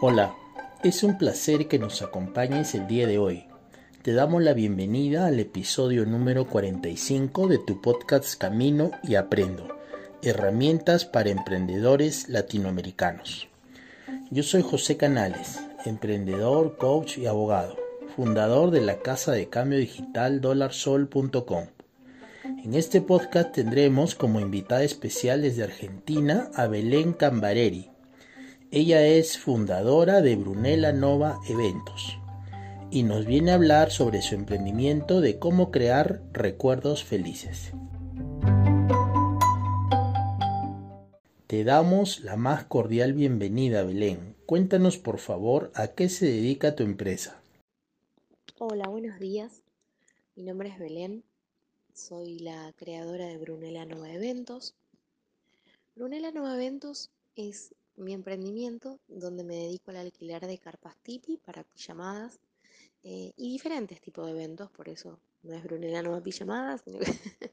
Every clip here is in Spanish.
Hola, es un placer que nos acompañes el día de hoy. Te damos la bienvenida al episodio número 45 de tu podcast Camino y Aprendo, herramientas para emprendedores latinoamericanos. Yo soy José Canales, emprendedor, coach y abogado, fundador de la casa de cambio digital dolarsol.com. En este podcast tendremos como invitada especial desde Argentina a Belén Cambareri, ella es fundadora de Brunella Nova Eventos y nos viene a hablar sobre su emprendimiento de cómo crear recuerdos felices. Te damos la más cordial bienvenida, Belén. Cuéntanos, por favor, a qué se dedica tu empresa. Hola, buenos días. Mi nombre es Belén. Soy la creadora de Brunella Nova Eventos. Brunella Nova Eventos es mi emprendimiento donde me dedico al alquiler de carpas tipi para pijamadas eh, y diferentes tipos de eventos, por eso no es Brunella Nueva Pijamadas,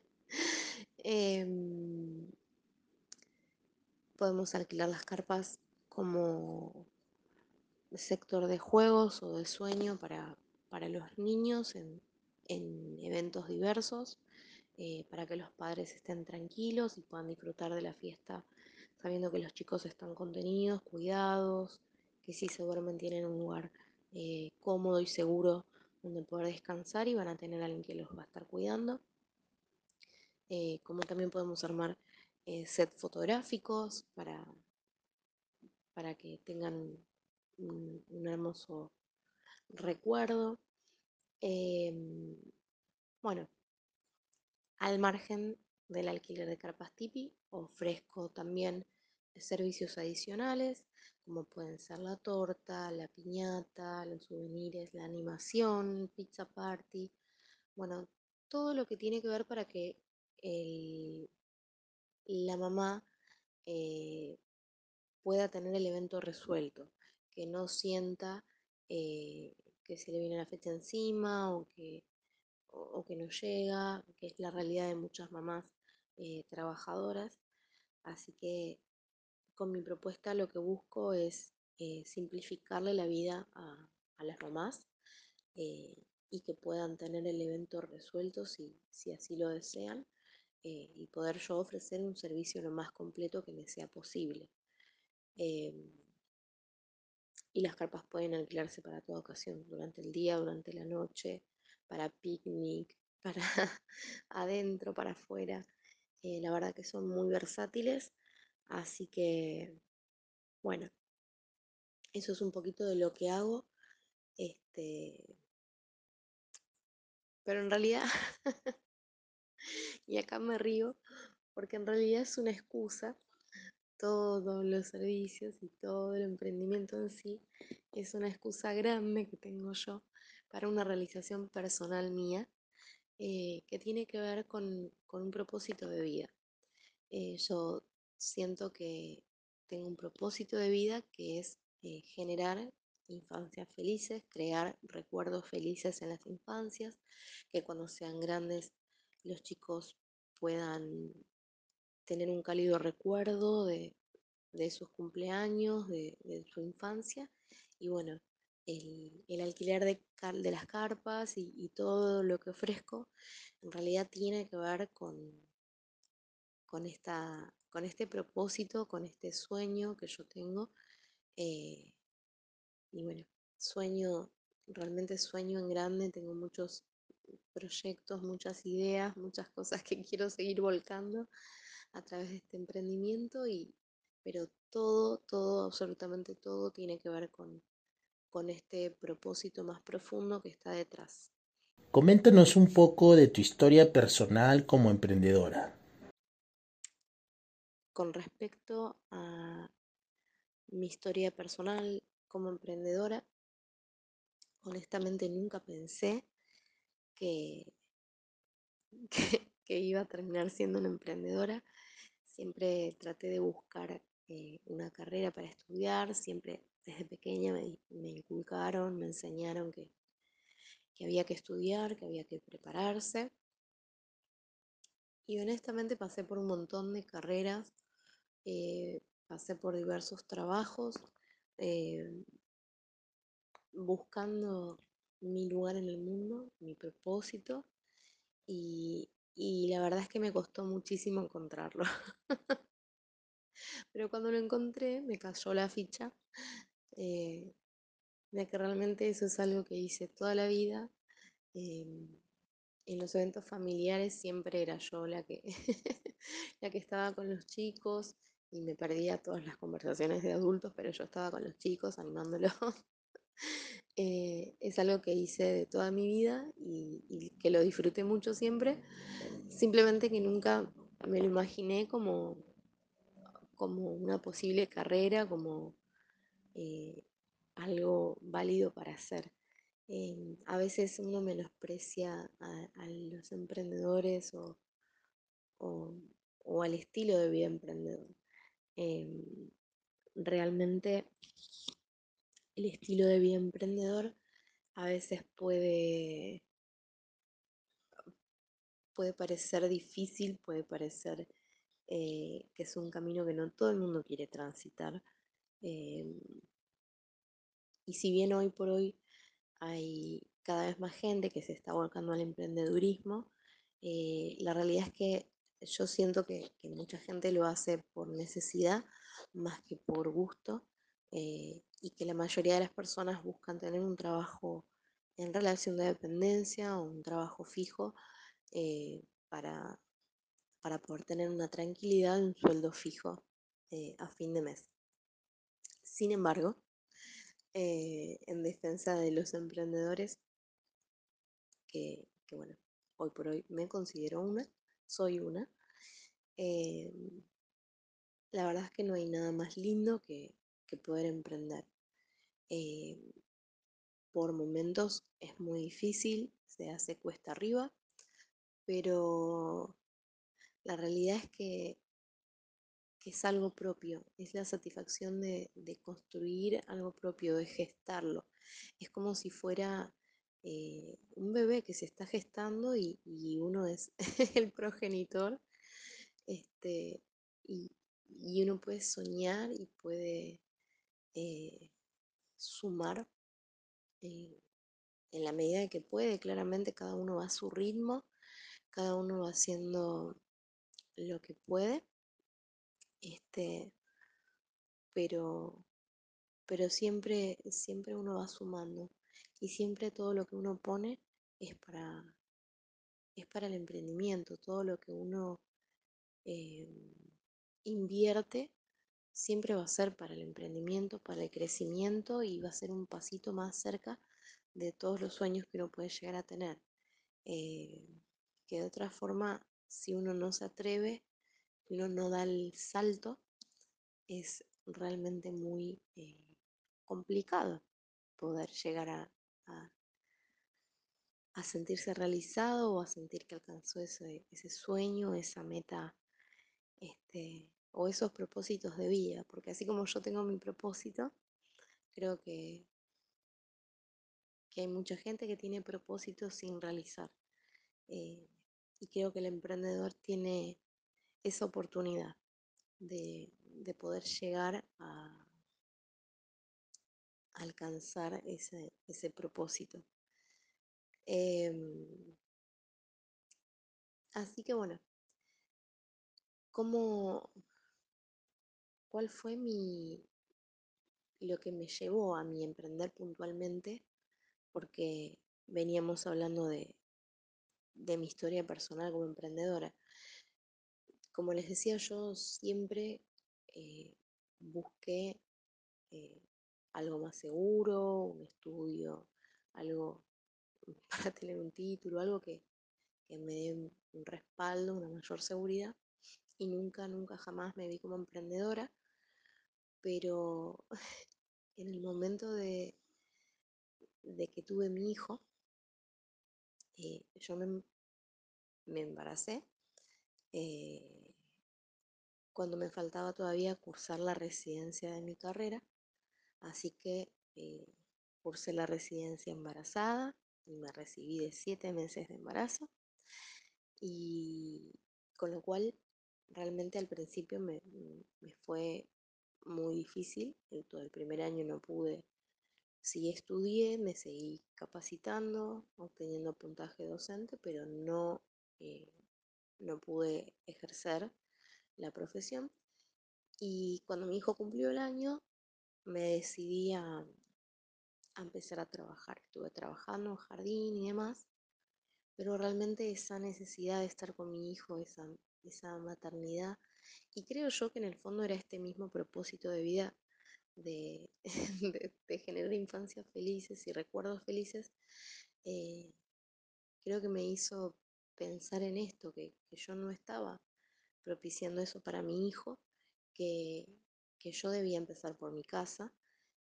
em, podemos alquilar las carpas como sector de juegos o de sueño para, los niños en, eventos diversos, eh, para que los padres estén tranquilos y puedan disfrutar de la fiesta sabiendo que los chicos están contenidos, cuidados, que si se duermen tienen un lugar eh, cómodo y seguro donde poder descansar y van a tener a alguien que los va a estar cuidando. Eh, como también podemos armar eh, set fotográficos para, para que tengan un, hermoso recuerdo. Em, bueno, al margen del alquiler de carpas tipi, ofrezco también servicios adicionales, como pueden ser la torta, la piñata, los souvenirs, la animación, pizza party, bueno, todo lo que tiene que ver para que la mamá eh, pueda tener el evento resuelto, que no sienta eh, que se le viene la fecha encima o que, o, que no llega, que es la realidad de muchas mamás eh, trabajadoras. Así que con mi propuesta lo que busco es eh, simplificarle la vida a, las mamás eh, y que puedan tener el evento resuelto si, así lo desean eh, y poder yo ofrecer un servicio lo más completo que les sea posible. Em, y las carpas pueden alquilarse para toda ocasión, durante el día, durante la noche, para picnic, para adentro, para afuera. la verdad que son muy versátiles Así que, bueno, eso es un poquito de lo que hago. Este, pero en realidad, y acá me río, porque en realidad es una excusa, todos los servicios y todo el emprendimiento en sí, es una excusa grande que tengo yo para una realización personal mía eh, que tiene que ver con, un propósito de vida. Eh, siento que tengo un propósito de vida que es eh, generar infancias felices, crear recuerdos felices en las infancias, que cuando sean grandes los chicos puedan tener un cálido recuerdo de, sus cumpleaños, de, su infancia. Y bueno, el, alquiler de, las carpas y, y, todo lo que ofrezco en realidad tiene que ver con, con esta con este propósito, con este sueño que yo tengo. Eh, y bueno, sueño, realmente sueño en grande, tengo muchos proyectos, muchas ideas, muchas cosas que quiero seguir volcando a través de este emprendimiento, y, pero todo, todo, absolutamente todo tiene que ver con, con este propósito más profundo que está detrás. Coméntanos un poco de tu historia personal como emprendedora. Con respecto a mi historia personal como emprendedora, honestamente nunca pensé que, que, iba a terminar siendo una emprendedora. Siempre traté de buscar eh, una carrera para estudiar, siempre desde pequeña me, inculcaron, me enseñaron que, que había que estudiar, que había que prepararse. Y honestamente pasé por un montón de carreras eh, pasé por diversos trabajos eh, buscando mi lugar en el mundo, mi propósito, y, la verdad es que me costó muchísimo encontrarlo. Pero cuando lo encontré me cayó la ficha eh, que realmente eso es algo que hice toda la vida. Em, en los eventos familiares siempre era yo la que, la que estaba con los chicos y me perdía todas las conversaciones de adultos, pero yo estaba con los chicos animándolos. Eh, es algo que hice de toda mi vida y, que lo disfruté mucho siempre, simplemente que nunca me lo imaginé como, como una posible carrera, como eh, algo válido para hacer. Em, a veces uno menosprecia a, los emprendedores o, al estilo de vida emprendedor. Em, realmente el estilo de vida emprendedor a veces puede, puede parecer difícil, puede parecer eh, que es un camino que no todo el mundo quiere transitar. Em, y si bien hoy por hoy hay cada vez más gente que se está volcando al emprendedurismo, eh, la realidad es que yo siento que, mucha gente lo hace por necesidad más que por gusto eh, y que la mayoría de las personas buscan tener un trabajo en relación de dependencia o un trabajo fijo eh, para, para, poder tener una tranquilidad, un sueldo fijo a fin de mes. Sin embargo, eh, en defensa de los emprendedores, que, bueno, hoy por hoy me considero una, soy una. Eh, la verdad es que no hay nada más lindo que, poder emprender. Eh, por momentos es muy difícil, se hace cuesta arriba, pero la realidad es que es algo propio, es la satisfacción de, construir algo propio, de gestarlo. Es como si fuera eh, un bebé que se está gestando y, uno es el progenitor. Este, y, uno puede soñar y puede eh, sumar eh, en la medida que puede. Claramente cada uno va a su ritmo, cada uno va haciendo lo que puede este, pero, pero siempre, siempre uno va sumando y siempre todo lo que uno pone es para, es para el emprendimiento, todo lo que uno eh, invierte siempre va a ser para el emprendimiento, para el crecimiento y va a ser un pasito más cerca de todos los sueños que uno puede llegar a tener. Eh, que de otra forma, si uno no se atreve, uno no da el salto, es realmente muy eh, complicado poder llegar a, a, sentirse realizado o a sentir que alcanzó ese, ese sueño, esa meta este, o esos propósitos de vida, porque así como yo tengo mi propósito, creo que, que hay mucha gente que tiene propósitos sin realizar. Eh, y creo que el emprendedor tiene esa oportunidad de, poder llegar a alcanzar ese, propósito. Em, así que bueno, ¿cómo, ¿cuál fue mi, lo que me llevó a mi emprender puntualmente? Porque veníamos hablando de, de mi historia personal como emprendedora. Como les decía, yo siempre eh, busqué eh, algo más seguro, un estudio, algo para tener un título, algo que, me dé un respaldo, una mayor seguridad. Y nunca, nunca, jamás me vi como emprendedora. Pero en el momento de, de que tuve mi hijo, eh, yo me, me embaracé cuando me faltaba todavía cursar la residencia de mi carrera, así que eh, cursé la residencia embarazada y me recibí de siete meses de embarazo y con lo cual realmente al principio me, fue muy difícil. Todo el primer año no pude, sí estudié, me seguí capacitando, obteniendo puntaje docente, pero no, eh, no pude ejercer la profesión. Y cuando mi hijo cumplió el año, me decidí a, empezar a trabajar. Estuve trabajando en jardín y demás, pero realmente esa necesidad de estar con mi hijo, esa, esa maternidad, y creo yo que en el fondo era este mismo propósito de vida de, generar infancias felices y recuerdos felices, eh, creo que me hizo pensar en esto, que, yo no estaba propiciando eso para mi hijo, que, que yo debía empezar por mi casa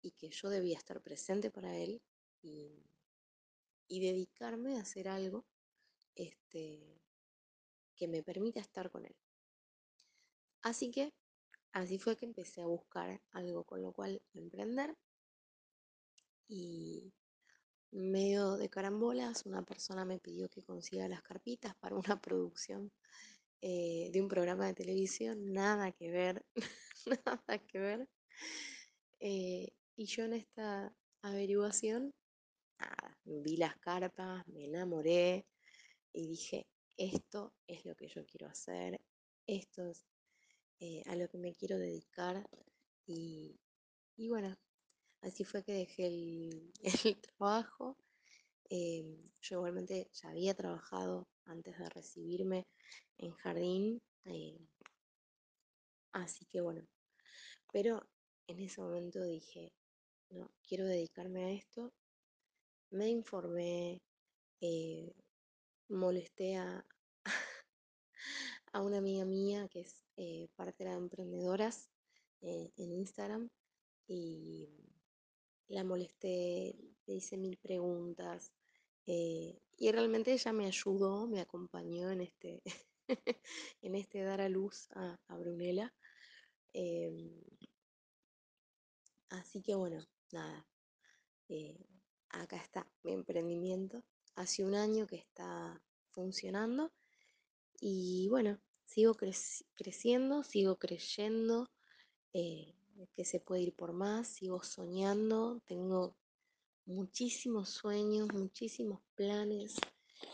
y que yo debía estar presente para él y, dedicarme a hacer algo este, que me permita estar con él. Así que así fue que empecé a buscar algo con lo cual emprender y medio de carambolas una persona me pidió que consiga las carpitas para una producción eh, de un programa de televisión, nada que ver, nada que ver. Eh, y yo en esta averiguación, vi las carpas, me enamoré y dije, esto es lo que yo quiero hacer, esto es eh, a lo que me quiero dedicar. Y, bueno, así fue que dejé el, trabajo. Eh, yo igualmente ya había trabajado antes de recibirme en jardín. Eh, así que bueno, pero en ese momento dije, no, quiero dedicarme a esto. Me informé, eh, molesté a, a, una amiga mía que es eh, parte de las emprendedoras eh, en Instagram y la molesté, le hice mil preguntas y realmente ella me ayudó, me acompañó en este, en este dar a luz a, a Brunella. Em, así que bueno, nada, eh, acá está mi emprendimiento. Hace un año que está funcionando y bueno, sigo creciendo, sigo creyendo eh, que se puede ir por más, sigo soñando, tengo muchísimos sueños, muchísimos planes.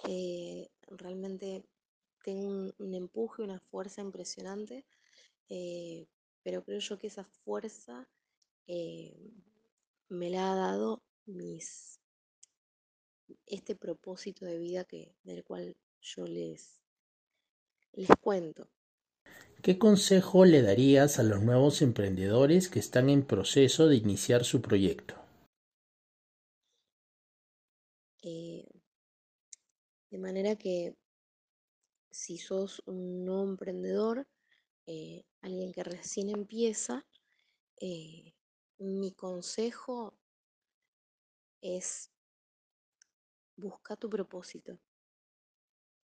Eh, realmente tengo un, empuje, una fuerza impresionante, pero creo yo que esa fuerza me la ha dado mis, este propósito de vida que, del cual yo les, les cuento. ¿Qué consejo le darías a los nuevos emprendedores que están en proceso de iniciar su proyecto? Eh, de manera que si sos un nuevo emprendedor, eh, alguien que recién empieza, eh, mi consejo es busca tu propósito.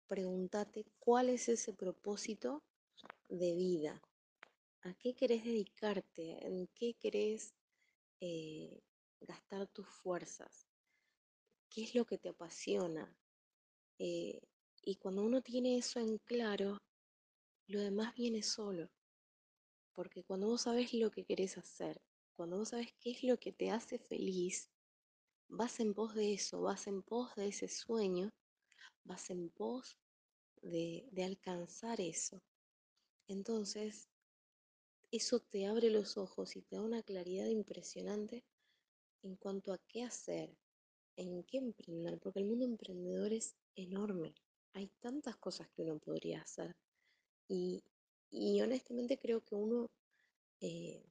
Pregúntate cuál es ese propósito de vida. ¿A qué querés dedicarte? ¿En qué querés eh, gastar tus fuerzas? ¿Qué es lo que te apasiona? Eh, y cuando uno tiene eso en claro, lo demás viene solo. Porque cuando vos sabes lo que querés hacer cuando vos sabes qué es lo que te hace feliz, vas en pos de eso, vas en pos de ese sueño, vas en pos de, alcanzar eso. Entonces, eso te abre los ojos y te da una claridad impresionante en cuanto a qué hacer, en qué emprender, porque el mundo emprendedor es enorme. Hay tantas cosas que uno podría hacer. Y, honestamente creo que uno eh,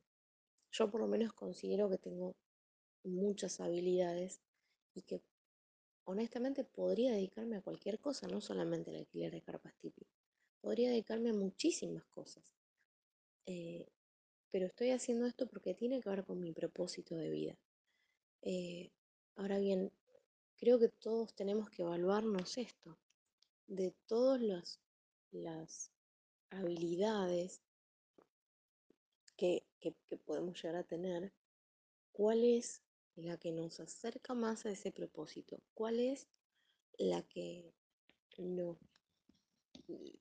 yo por lo menos considero que tengo muchas habilidades y que honestamente podría dedicarme a cualquier cosa, no solamente al alquiler de carpas típicas. Podría dedicarme a muchísimas cosas. Eh, pero estoy haciendo esto porque tiene que ver con mi propósito de vida. Eh, ahora bien, creo que todos tenemos que evaluarnos esto. De todas las, las habilidades que, podemos llegar a tener, cuál es la que nos acerca más a ese propósito, cuál es la que, no,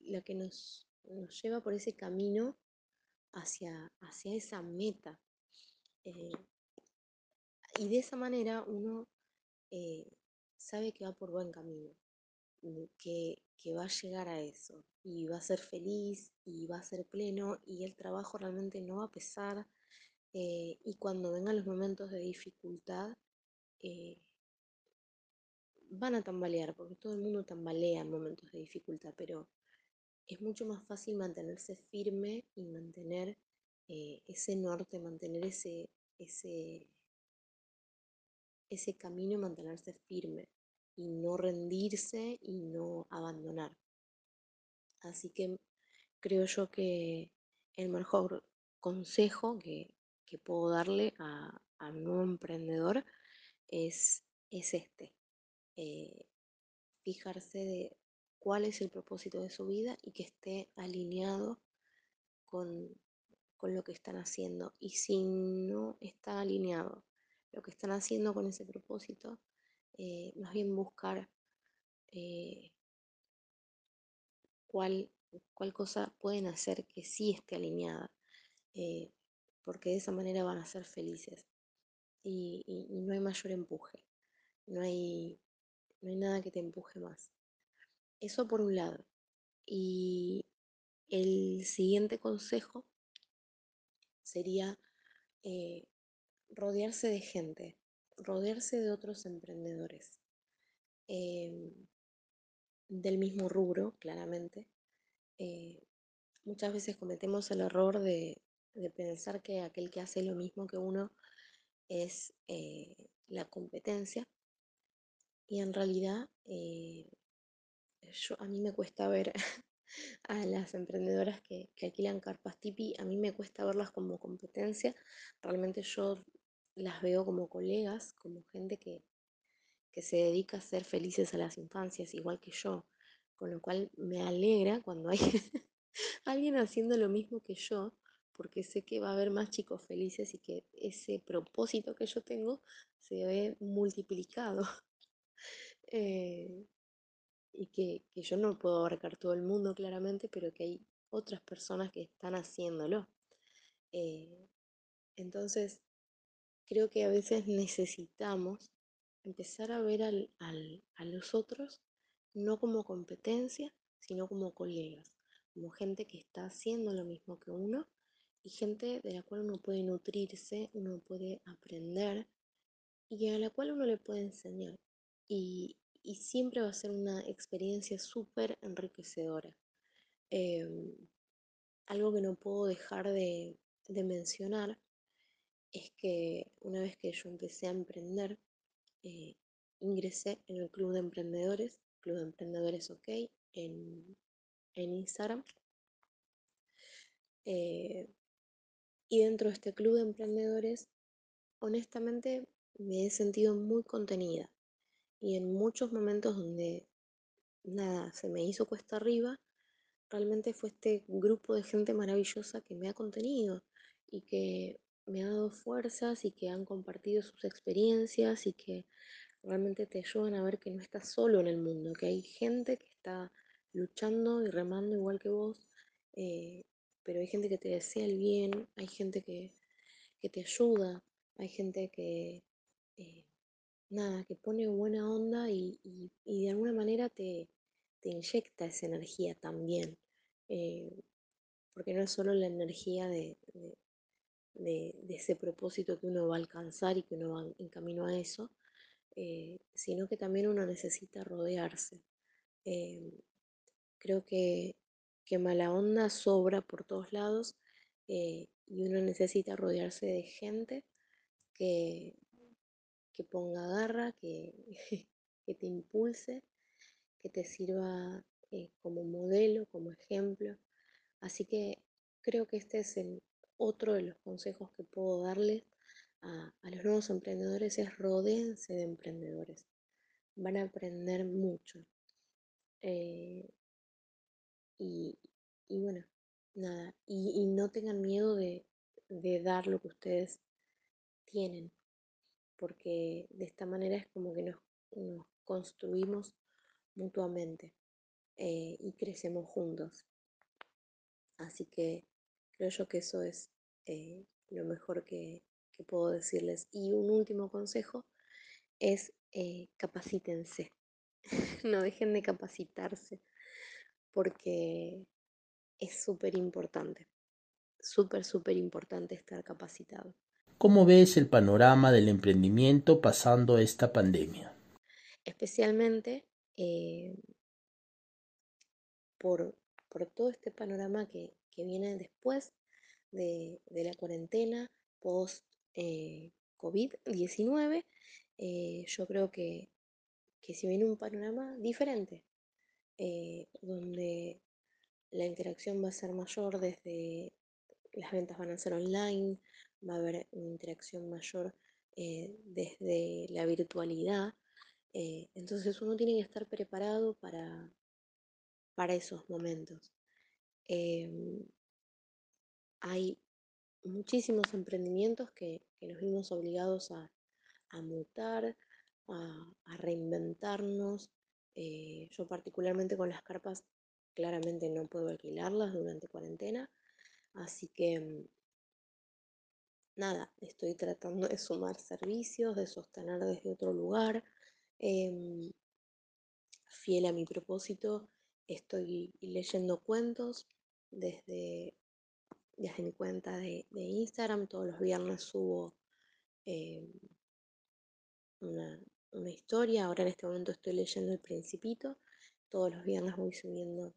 la que nos, nos lleva por ese camino hacia, hacia esa meta. Eh, y de esa manera uno eh, sabe que va por buen camino, que, va a llegar a eso y va a ser feliz y va a ser pleno y el trabajo realmente no va a pesar. Eh, y cuando vengan los momentos de dificultad, van a tambalear, porque todo el mundo tambalea en momentos de dificultad, pero es mucho más fácil mantenerse firme y mantener eh, ese norte, mantener ese, ese, ese camino, mantenerse firme y no rendirse y no abandonar. Así que creo yo que el mejor consejo que, puedo darle a, un nuevo emprendedor es, es este. Eh, fijarse de cuál es el propósito de su vida y que esté alineado con, lo que están haciendo. Y si no está alineado lo que están haciendo con ese propósito, eh, más bien buscar eh, cuál, cuál, cosa pueden hacer que sí esté alineada, porque de esa manera van a ser felices. Y, no hay mayor empuje, no hay, no hay nada que te empuje más. Eso por un lado. Y el siguiente consejo sería eh, rodearse de gente, rodearse de otros emprendedores em, del mismo rubro, claramente. Eh, muchas veces cometemos el error de, pensar que aquel que hace lo mismo que uno es eh, la competencia. Y en realidad a mí me cuesta ver a las emprendedoras que, alquilan carpas tipi, a mí me cuesta verlas como competencia, realmente yo las veo como colegas, como gente que, se dedica a ser felices a las infancias, igual que yo, con lo cual me alegra cuando hay alguien haciendo lo mismo que yo, porque sé que va a haber más chicos felices y que ese propósito que yo tengo se ve multiplicado. Eh, y que, yo no puedo abarcar todo el mundo claramente, pero que hay otras personas que están haciéndolo. Eh, entonces, creo que a veces necesitamos empezar a ver a los otros no como competencia, sino como colegas, como gente que está haciendo lo mismo que uno y gente de la cual uno puede nutrirse, uno puede aprender y a la cual uno le puede enseñar. Y, y siempre va a ser una experiencia súper enriquecedora. Em, algo que no puedo dejar de, mencionar es que una vez que yo empecé a emprender, eh, ingresé en el Club de Emprendedores, Club de Emprendedores OK, en, Instagram. Eh, y dentro de este Club de Emprendedores, honestamente me he sentido muy contenida. Y en muchos momentos donde nada, se me hizo cuesta arriba, realmente fue este grupo de gente maravillosa que me ha contenido y que me ha dado fuerzas y que han compartido sus experiencias y que realmente te ayudan a ver que no estás solo en el mundo, que hay gente que está luchando y remando igual que vos, eh, pero hay gente que te desea el bien, hay gente que, te ayuda, hay gente que eh, nada, que pone buena onda y, de alguna manera te, inyecta esa energía también. Eh, porque no es solo la energía de, ese propósito que uno va a alcanzar y que uno va en camino a eso, eh, sino que también uno necesita rodearse. Creo que, que, mala onda sobra por todos lados y uno necesita rodearse de gente que, que ponga garra, que, que te impulse, que te sirva eh, como modelo, como ejemplo. Así que creo que este es el otro de los consejos que puedo darles a, los nuevos emprendedores, es rodeense de emprendedores. Van a aprender mucho. Eh, y, bueno, nada, y, no tengan miedo de, de dar lo que ustedes tienen, porque de esta manera es como que nos, construimos mutuamente eh, y crecemos juntos. Así que Creo yo que eso es eh, lo mejor que, puedo decirles. Y un último consejo es eh, capacítense. no dejen de capacitarse porque es súper importante. Súper, súper importante estar capacitado. ¿Cómo ves el panorama del emprendimiento pasando esta pandemia? Especialmente eh, por, todo este panorama que, viene después de, la cuarentena, post eh, COVID-19, eh, yo creo que, que, si viene un panorama diferente, donde la interacción va a ser mayor desde las ventas van a ser online, va a haber una interacción mayor desde la virtualidad. entonces uno tiene que estar preparado para, para esos momentos. Em, hay muchísimos emprendimientos que, nos vimos obligados a, mutar, a, reinventarnos. Eh, yo particularmente con las carpas claramente no puedo alquilarlas durante cuarentena, así que mm, nada, estoy tratando de sumar servicios, de sostener desde otro lugar, em, fiel a mi propósito Estoy leyendo cuentos desde, desde mi cuenta de, Instagram. Todos los viernes subo eh, una, historia. Ahora en este momento estoy leyendo El Principito. Todos los viernes voy subiendo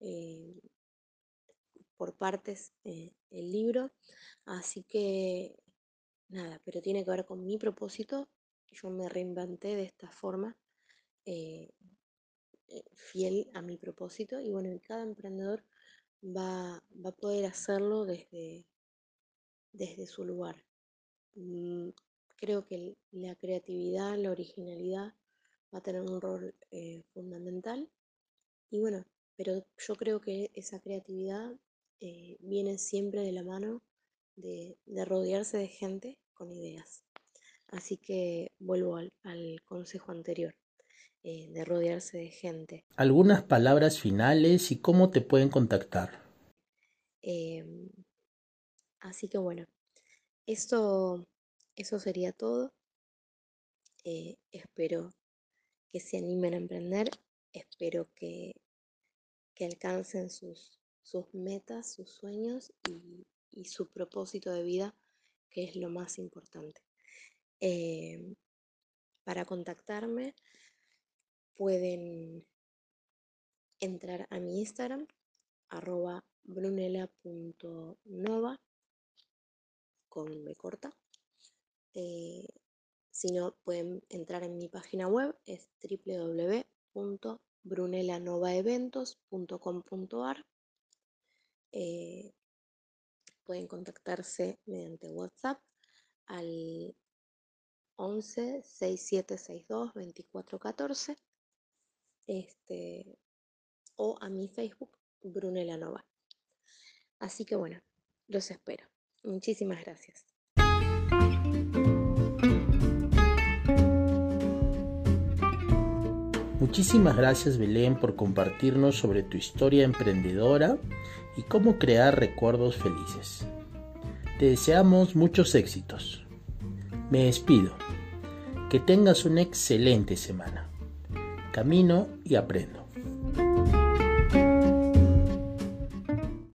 eh, por partes eh, el libro. Así que nada, pero tiene que ver con mi propósito. Yo me reinventé de esta forma eh, fiel a mi propósito y bueno, cada emprendedor va, a poder hacerlo desde, desde su lugar. Creo que la creatividad, la originalidad va a tener un rol eh, fundamental y bueno, pero yo creo que esa creatividad eh, viene siempre de la mano de, rodearse de gente con ideas. Así que vuelvo al consejo anterior. Eh, de rodearse de gente. Algunas palabras finales y cómo te pueden contactar. Em, así que bueno, eso, eso sería todo. Eh, espero que se animen a emprender, espero que, que alcancen sus, sus metas, sus sueños y, su propósito de vida, que es lo más importante. Em, para contactarme pueden entrar a mi Instagram, arroba brunela.nova, con me corta. Eh, si no, pueden entrar en mi página web, es www.brunelanovaeventos.com.ar. Eh, pueden contactarse mediante WhatsApp al 11 6762 2414 este, o a mi Facebook, Brunella Nova. Así que bueno, los espero. Muchísimas gracias. Muchísimas gracias Belén por compartirnos sobre tu historia emprendedora y cómo crear recuerdos felices. Te deseamos muchos éxitos. Me despido. Que tengas una excelente semana camino y aprendo.